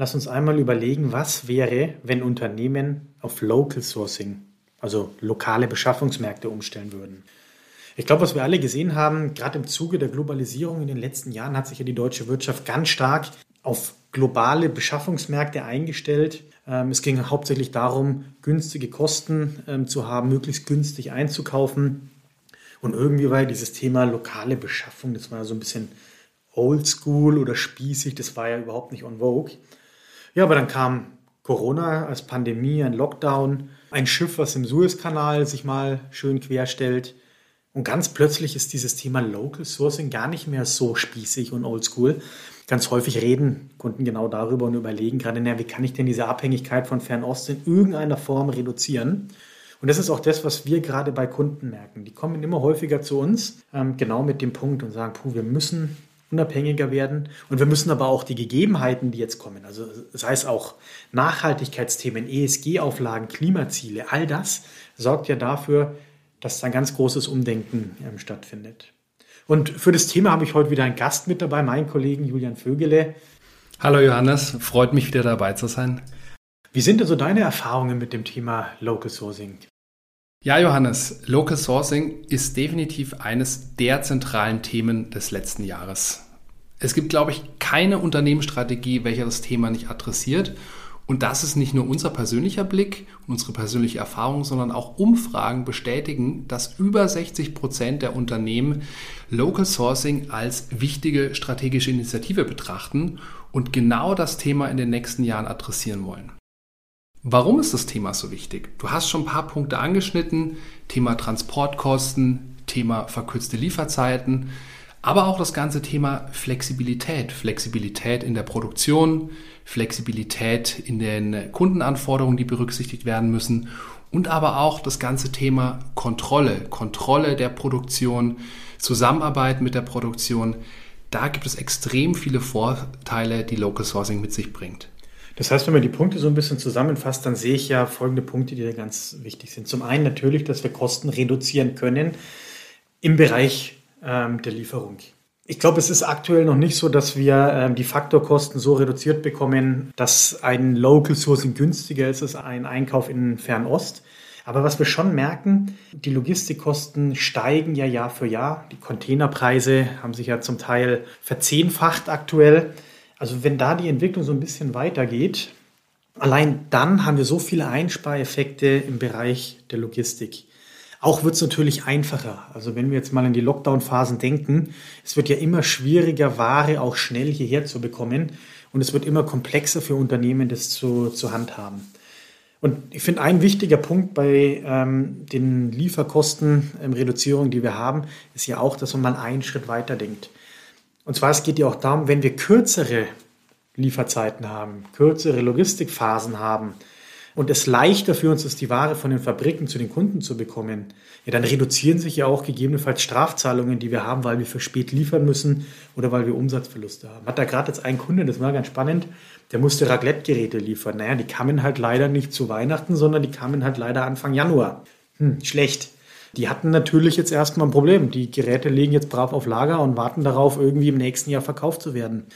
Lass uns einmal überlegen, was wäre, wenn Unternehmen auf Local Sourcing, also lokale Beschaffungsmärkte umstellen würden. Ich glaube, was wir alle gesehen haben, gerade im Zuge der Globalisierung in den letzten Jahren hat sich ja die deutsche Wirtschaft ganz stark auf globale Beschaffungsmärkte eingestellt. Ähm, es ging hauptsächlich darum, günstige Kosten ähm, zu haben, möglichst günstig einzukaufen. Und irgendwie war dieses Thema lokale Beschaffung, das war so ein bisschen oldschool oder spießig, das war ja überhaupt nicht on vogue. Ja, aber dann kam Corona als Pandemie, ein Lockdown, ein Schiff, was im Suezkanal sich mal schön querstellt. Und ganz plötzlich ist dieses Thema Local Sourcing gar nicht mehr so spießig und oldschool. Ganz häufig reden Kunden genau darüber und überlegen gerade, na, wie kann ich denn diese Abhängigkeit von Fernost in irgendeiner Form reduzieren? Und das ist auch das, was wir gerade bei Kunden merken. Die kommen immer häufiger zu uns, ähm, genau mit dem Punkt und sagen, puh, wir müssen unabhängiger werden. Und wir müssen aber auch die Gegebenheiten, die jetzt kommen, also sei es auch Nachhaltigkeitsthemen, ESG-Auflagen, Klimaziele, all das sorgt ja dafür, dass ein ganz großes Umdenken ähm, stattfindet. Und für das Thema habe ich heute wieder einen Gast mit dabei, meinen Kollegen Julian Vögele. Hallo Johannes, freut mich wieder dabei zu sein. Wie sind also deine Erfahrungen mit dem Thema Local Sourcing? Ja, Johannes, Local Sourcing ist definitiv eines der zentralen Themen des letzten Jahres. Es gibt, glaube ich, keine Unternehmensstrategie, welche das Thema nicht adressiert. Und das ist nicht nur unser persönlicher Blick unsere persönliche Erfahrung, sondern auch Umfragen bestätigen, dass über 60 Prozent der Unternehmen Local Sourcing als wichtige strategische Initiative betrachten und genau das Thema in den nächsten Jahren adressieren wollen. Warum ist das Thema so wichtig? Du hast schon ein paar Punkte angeschnitten. Thema Transportkosten, Thema verkürzte Lieferzeiten, aber auch das ganze Thema Flexibilität. Flexibilität in der Produktion, Flexibilität in den Kundenanforderungen, die berücksichtigt werden müssen und aber auch das ganze Thema Kontrolle, Kontrolle der Produktion, Zusammenarbeit mit der Produktion. Da gibt es extrem viele Vorteile, die Local Sourcing mit sich bringt. Das heißt, wenn man die Punkte so ein bisschen zusammenfasst, dann sehe ich ja folgende Punkte, die da ganz wichtig sind. Zum einen natürlich, dass wir Kosten reduzieren können im Bereich ähm, der Lieferung. Ich glaube, es ist aktuell noch nicht so, dass wir ähm, die Faktorkosten so reduziert bekommen, dass ein Local Sourcing günstiger ist als ein Einkauf in Fernost. Aber was wir schon merken, die Logistikkosten steigen ja Jahr für Jahr. Die Containerpreise haben sich ja zum Teil verzehnfacht aktuell. Also wenn da die Entwicklung so ein bisschen weitergeht, allein dann haben wir so viele Einspareffekte im Bereich der Logistik. Auch wird es natürlich einfacher. Also wenn wir jetzt mal in die Lockdown-Phasen denken, es wird ja immer schwieriger, Ware auch schnell hierher zu bekommen und es wird immer komplexer für Unternehmen, das zu, zu handhaben. Und ich finde, ein wichtiger Punkt bei ähm, den Lieferkostenreduzierungen, ähm, die wir haben, ist ja auch, dass man mal einen Schritt weiter denkt. Und zwar, es geht ja auch darum, wenn wir kürzere Lieferzeiten haben, kürzere Logistikphasen haben und es leichter für uns ist, die Ware von den Fabriken zu den Kunden zu bekommen, ja, dann reduzieren sich ja auch gegebenenfalls Strafzahlungen, die wir haben, weil wir für spät liefern müssen oder weil wir Umsatzverluste haben. Hat da gerade jetzt ein Kunde, das war ganz spannend, der musste Raclette-Geräte liefern. Naja, die kamen halt leider nicht zu Weihnachten, sondern die kamen halt leider Anfang Januar. Hm, schlecht. Die hatten natürlich jetzt erstmal ein Problem. Die Geräte liegen jetzt brav auf Lager und warten darauf, irgendwie im nächsten Jahr verkauft zu werden.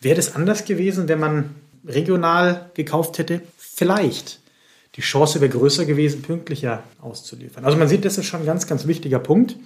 Wäre das anders gewesen, wenn man regional gekauft hätte? Vielleicht. Die Chance wäre größer gewesen, pünktlicher auszuliefern. Also man sieht, das ist schon ein ganz, ganz wichtiger Punkt.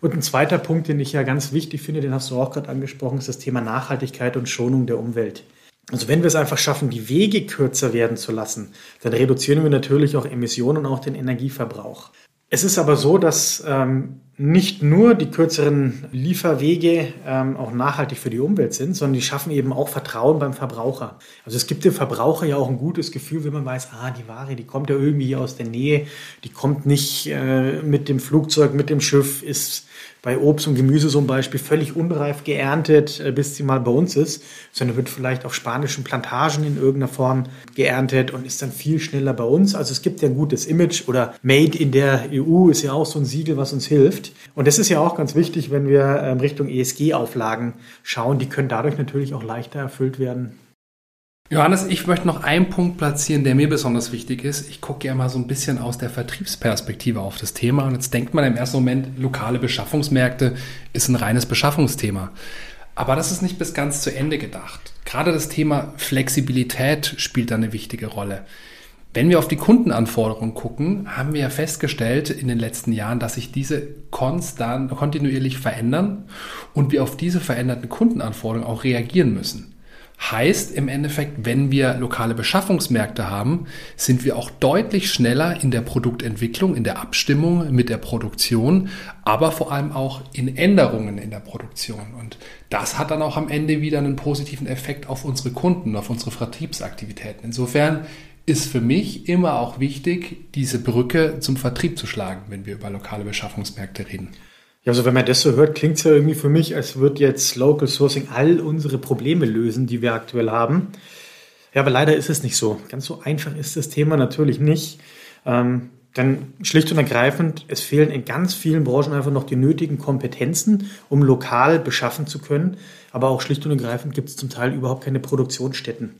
Und ein zweiter Punkt, den ich ja ganz wichtig finde, den hast du auch gerade angesprochen, ist das Thema Nachhaltigkeit und Schonung der Umwelt. Also wenn wir es einfach schaffen, die Wege kürzer werden zu lassen, dann reduzieren wir natürlich auch Emissionen und auch den Energieverbrauch. Es ist aber so, dass ähm, nicht nur die kürzeren Lieferwege ähm, auch nachhaltig für die Umwelt sind, sondern die schaffen eben auch Vertrauen beim Verbraucher. Also es gibt dem Verbraucher ja auch ein gutes Gefühl, wenn man weiß, ah, die Ware, die kommt ja irgendwie hier aus der Nähe, die kommt nicht äh, mit dem Flugzeug, mit dem Schiff, ist bei Obst und Gemüse zum Beispiel völlig unreif geerntet, äh, bis sie mal bei uns ist, sondern wird vielleicht auf spanischen Plantagen in irgendeiner Form geerntet und ist dann viel schneller bei uns. Also es gibt ja ein gutes Image oder Made in der EU ist ja auch so ein Siegel, was uns hilft. Und das ist ja auch ganz wichtig, wenn wir ähm, Richtung ESG-Auflagen schauen. Die können dadurch natürlich auch leichter erfüllt werden. Johannes, ich möchte noch einen Punkt platzieren, der mir besonders wichtig ist. Ich gucke ja mal so ein bisschen aus der Vertriebsperspektive auf das Thema. Und jetzt denkt man im ersten Moment, lokale Beschaffungsmärkte ist ein reines Beschaffungsthema. Aber das ist nicht bis ganz zu Ende gedacht. Gerade das Thema Flexibilität spielt da eine wichtige Rolle. Wenn wir auf die Kundenanforderungen gucken, haben wir ja festgestellt in den letzten Jahren, dass sich diese konstant, kontinuierlich verändern und wir auf diese veränderten Kundenanforderungen auch reagieren müssen. Heißt im Endeffekt, wenn wir lokale Beschaffungsmärkte haben, sind wir auch deutlich schneller in der Produktentwicklung, in der Abstimmung mit der Produktion, aber vor allem auch in Änderungen in der Produktion. Und das hat dann auch am Ende wieder einen positiven Effekt auf unsere Kunden, auf unsere Vertriebsaktivitäten. Insofern ist für mich immer auch wichtig, diese Brücke zum Vertrieb zu schlagen, wenn wir über lokale Beschaffungsmärkte reden. Ja, also wenn man das so hört, klingt es ja irgendwie für mich, als würde jetzt Local Sourcing all unsere Probleme lösen, die wir aktuell haben. Ja, aber leider ist es nicht so. Ganz so einfach ist das Thema natürlich nicht. Ähm, denn schlicht und ergreifend, es fehlen in ganz vielen Branchen einfach noch die nötigen Kompetenzen, um lokal beschaffen zu können. Aber auch schlicht und ergreifend gibt es zum Teil überhaupt keine Produktionsstätten,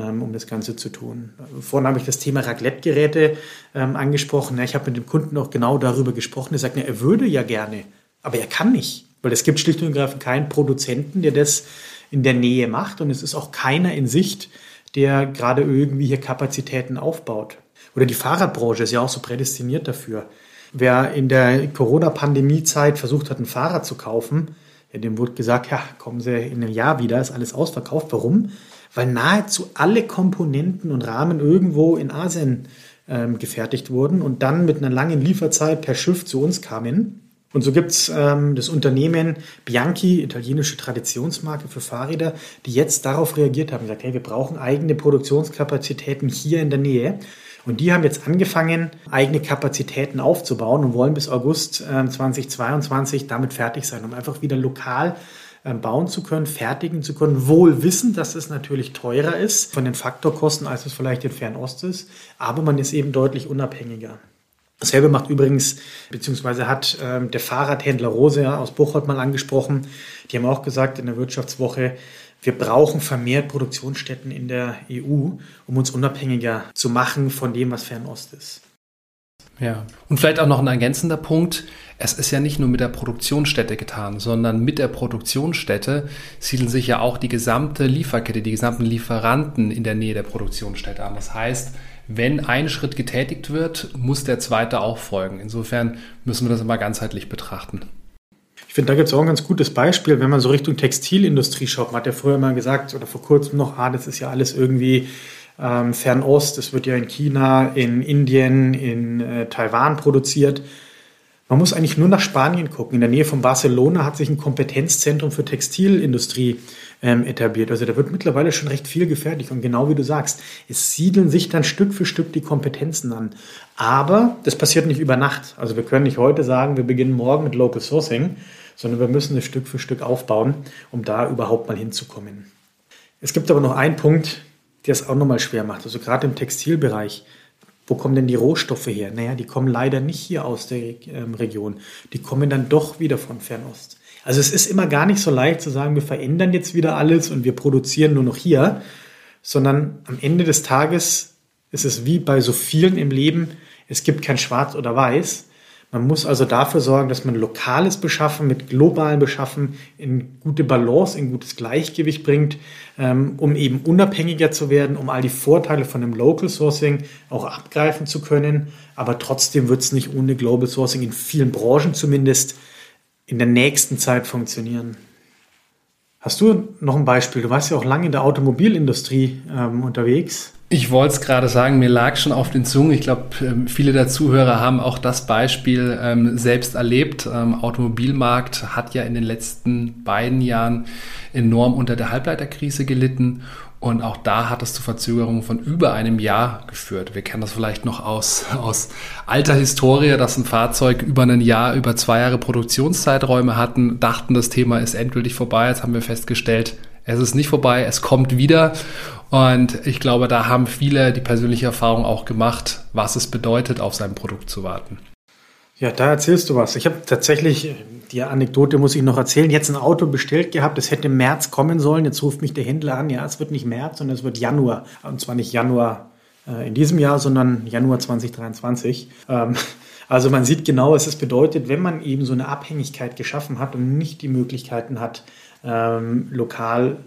um das Ganze zu tun. Vorhin habe ich das Thema Raclette-Geräte ähm, angesprochen. Ich habe mit dem Kunden auch genau darüber gesprochen. Er sagt, er würde ja gerne aber er kann nicht, weil es gibt schlicht und ergreifend keinen Produzenten, der das in der Nähe macht und es ist auch keiner in Sicht, der gerade irgendwie hier Kapazitäten aufbaut. Oder die Fahrradbranche ist ja auch so prädestiniert dafür. Wer in der Corona-Pandemie-Zeit versucht hat, ein Fahrrad zu kaufen, ja, dem wurde gesagt, ja, kommen Sie in einem Jahr wieder, ist alles ausverkauft. Warum? Weil nahezu alle Komponenten und Rahmen irgendwo in Asien ähm, gefertigt wurden und dann mit einer langen Lieferzeit per Schiff zu uns kamen. Und so gibt's ähm, das Unternehmen Bianchi, italienische Traditionsmarke für Fahrräder, die jetzt darauf reagiert haben, gesagt, hey, wir brauchen eigene Produktionskapazitäten hier in der Nähe. Und die haben jetzt angefangen, eigene Kapazitäten aufzubauen und wollen bis August äh, 2022 damit fertig sein, um einfach wieder lokal bauen zu können, fertigen zu können, wohl wissen, dass es natürlich teurer ist von den Faktorkosten, als es vielleicht in Fernost ist, aber man ist eben deutlich unabhängiger. Dasselbe macht übrigens, beziehungsweise hat ähm, der Fahrradhändler Rose aus Buchholz mal angesprochen. Die haben auch gesagt in der Wirtschaftswoche, wir brauchen vermehrt Produktionsstätten in der EU, um uns unabhängiger zu machen von dem, was Fernost ist. Ja, und vielleicht auch noch ein ergänzender Punkt. Es ist ja nicht nur mit der Produktionsstätte getan, sondern mit der Produktionsstätte siedeln sich ja auch die gesamte Lieferkette, die gesamten Lieferanten in der Nähe der Produktionsstätte an. Das heißt, wenn ein Schritt getätigt wird, muss der zweite auch folgen. Insofern müssen wir das immer ganzheitlich betrachten. Ich finde, da gibt es auch ein ganz gutes Beispiel, wenn man so Richtung Textilindustrie schaut. Man hat ja früher mal gesagt, oder vor kurzem noch, ah, das ist ja alles irgendwie ähm, Fernost, das wird ja in China, in Indien, in äh, Taiwan produziert. Man muss eigentlich nur nach Spanien gucken. In der Nähe von Barcelona hat sich ein Kompetenzzentrum für Textilindustrie ähm, etabliert. Also da wird mittlerweile schon recht viel gefertigt. Und genau wie du sagst, es siedeln sich dann Stück für Stück die Kompetenzen an. Aber das passiert nicht über Nacht. Also wir können nicht heute sagen, wir beginnen morgen mit Local Sourcing, sondern wir müssen es Stück für Stück aufbauen, um da überhaupt mal hinzukommen. Es gibt aber noch einen Punkt, der es auch nochmal schwer macht. Also gerade im Textilbereich. Wo kommen denn die Rohstoffe her? Naja, die kommen leider nicht hier aus der ähm, Region. Die kommen dann doch wieder von Fernost. Also es ist immer gar nicht so leicht zu sagen, wir verändern jetzt wieder alles und wir produzieren nur noch hier, sondern am Ende des Tages ist es wie bei so vielen im Leben, es gibt kein Schwarz oder Weiß. Man muss also dafür sorgen, dass man lokales Beschaffen mit globalen Beschaffen in gute Balance, in gutes Gleichgewicht bringt, ähm, um eben unabhängiger zu werden, um all die Vorteile von dem Local Sourcing auch abgreifen zu können. Aber trotzdem wird es nicht ohne Global Sourcing in vielen Branchen zumindest in der nächsten Zeit funktionieren. Hast du noch ein Beispiel? Du warst ja auch lange in der Automobilindustrie ähm, unterwegs. Ich wollte es gerade sagen, mir lag schon auf den Zungen. Ich glaube, ähm, viele der Zuhörer haben auch das Beispiel ähm, selbst erlebt. Ähm, Automobilmarkt hat ja in den letzten beiden Jahren enorm unter der Halbleiterkrise gelitten. Und auch da hat es zu Verzögerungen von über einem Jahr geführt. Wir kennen das vielleicht noch aus, aus alter Historie, dass ein Fahrzeug über ein Jahr, über zwei Jahre Produktionszeiträume hatten, dachten, das Thema ist endgültig vorbei. Jetzt haben wir festgestellt, es ist nicht vorbei, es kommt wieder. Und ich glaube, da haben viele die persönliche Erfahrung auch gemacht, was es bedeutet, auf sein Produkt zu warten. Ja, da erzählst du was. Ich habe tatsächlich, die Anekdote muss ich noch erzählen, jetzt ein Auto bestellt gehabt, es hätte im März kommen sollen. Jetzt ruft mich der Händler an, ja, es wird nicht März, sondern es wird Januar. Und zwar nicht Januar äh, in diesem Jahr, sondern Januar 2023. Ähm, also man sieht genau, was es bedeutet, wenn man eben so eine Abhängigkeit geschaffen hat und nicht die Möglichkeiten hat, ähm, lokal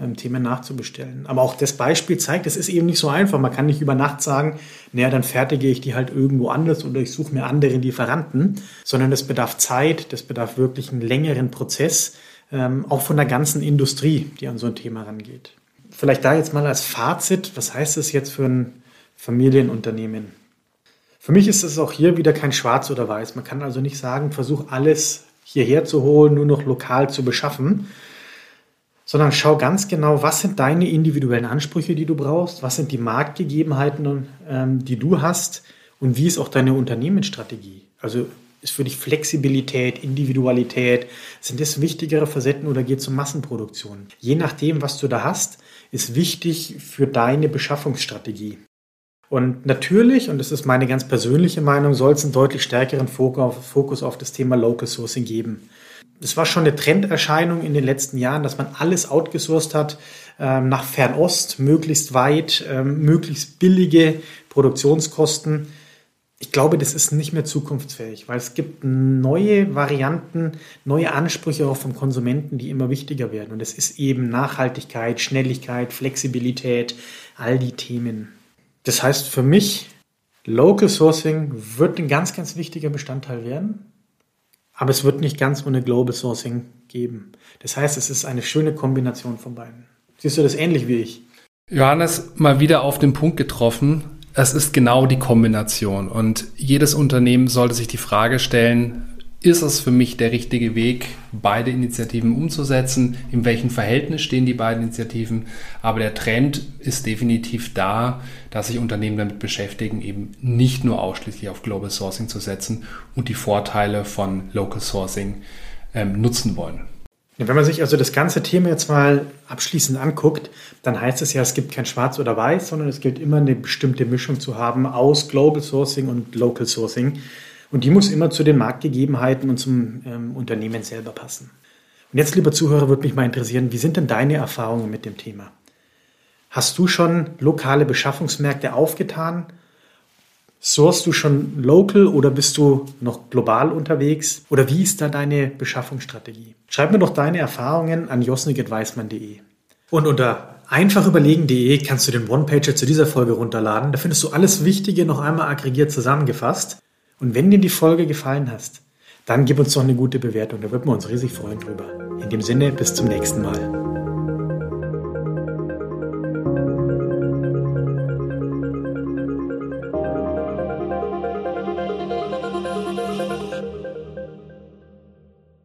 ähm, Themen nachzubestellen. Aber auch das Beispiel zeigt, es ist eben nicht so einfach. Man kann nicht über Nacht sagen, naja, dann fertige ich die halt irgendwo anders oder ich suche mir andere Lieferanten, sondern das bedarf Zeit, das bedarf wirklich einen längeren Prozess, ähm, auch von der ganzen Industrie, die an so ein Thema rangeht. Vielleicht da jetzt mal als Fazit, was heißt das jetzt für ein Familienunternehmen? Für mich ist es auch hier wieder kein Schwarz oder Weiß. Man kann also nicht sagen, versuch alles hierher zu holen, nur noch lokal zu beschaffen, sondern schau ganz genau, was sind deine individuellen Ansprüche, die du brauchst, was sind die Marktgegebenheiten, ähm, die du hast und wie ist auch deine Unternehmensstrategie. Also ist für dich Flexibilität, Individualität, sind das wichtigere Facetten oder geht es um Massenproduktion? Je nachdem, was du da hast, ist wichtig für deine Beschaffungsstrategie. Und natürlich, und das ist meine ganz persönliche Meinung, soll es einen deutlich stärkeren Fokus auf das Thema Local Sourcing geben es war schon eine Trenderscheinung in den letzten Jahren, dass man alles outgesourced hat ähm, nach Fernost, möglichst weit, ähm, möglichst billige Produktionskosten. Ich glaube, das ist nicht mehr zukunftsfähig, weil es gibt neue Varianten, neue Ansprüche auch vom Konsumenten, die immer wichtiger werden. Und es ist eben Nachhaltigkeit, Schnelligkeit, Flexibilität, all die Themen. Das heißt für mich, Local Sourcing wird ein ganz, ganz wichtiger Bestandteil werden. Aber es wird nicht ganz ohne Global Sourcing geben. Das heißt, es ist eine schöne Kombination von beiden. Siehst du das ähnlich wie ich? Johannes, mal wieder auf den Punkt getroffen. Es ist genau die Kombination. Und jedes Unternehmen sollte sich die Frage stellen, ist es für mich der richtige Weg, beide Initiativen umzusetzen? In welchem Verhältnis stehen die beiden Initiativen? Aber der Trend ist definitiv da, dass sich Unternehmen damit beschäftigen, eben nicht nur ausschließlich auf Global Sourcing zu setzen und die Vorteile von Local Sourcing ähm, nutzen wollen. Wenn man sich also das ganze Thema jetzt mal abschließend anguckt, dann heißt es ja, es gibt kein Schwarz oder Weiß, sondern es gilt immer eine bestimmte Mischung zu haben aus Global Sourcing und Local Sourcing. Und die muss immer zu den Marktgegebenheiten und zum ähm, Unternehmen selber passen. Und jetzt, lieber Zuhörer, würde mich mal interessieren, wie sind denn deine Erfahrungen mit dem Thema? Hast du schon lokale Beschaffungsmärkte aufgetan? Sourst du schon local oder bist du noch global unterwegs? Oder wie ist da deine Beschaffungsstrategie? Schreib mir doch deine Erfahrungen an josnik.weismann.de. Und unter einfachüberlegen.de kannst du den One-Pager zu dieser Folge runterladen. Da findest du alles Wichtige noch einmal aggregiert zusammengefasst. Und wenn dir die Folge gefallen hat, dann gib uns doch eine gute Bewertung. Da würden wir uns riesig freuen drüber. In dem Sinne, bis zum nächsten Mal.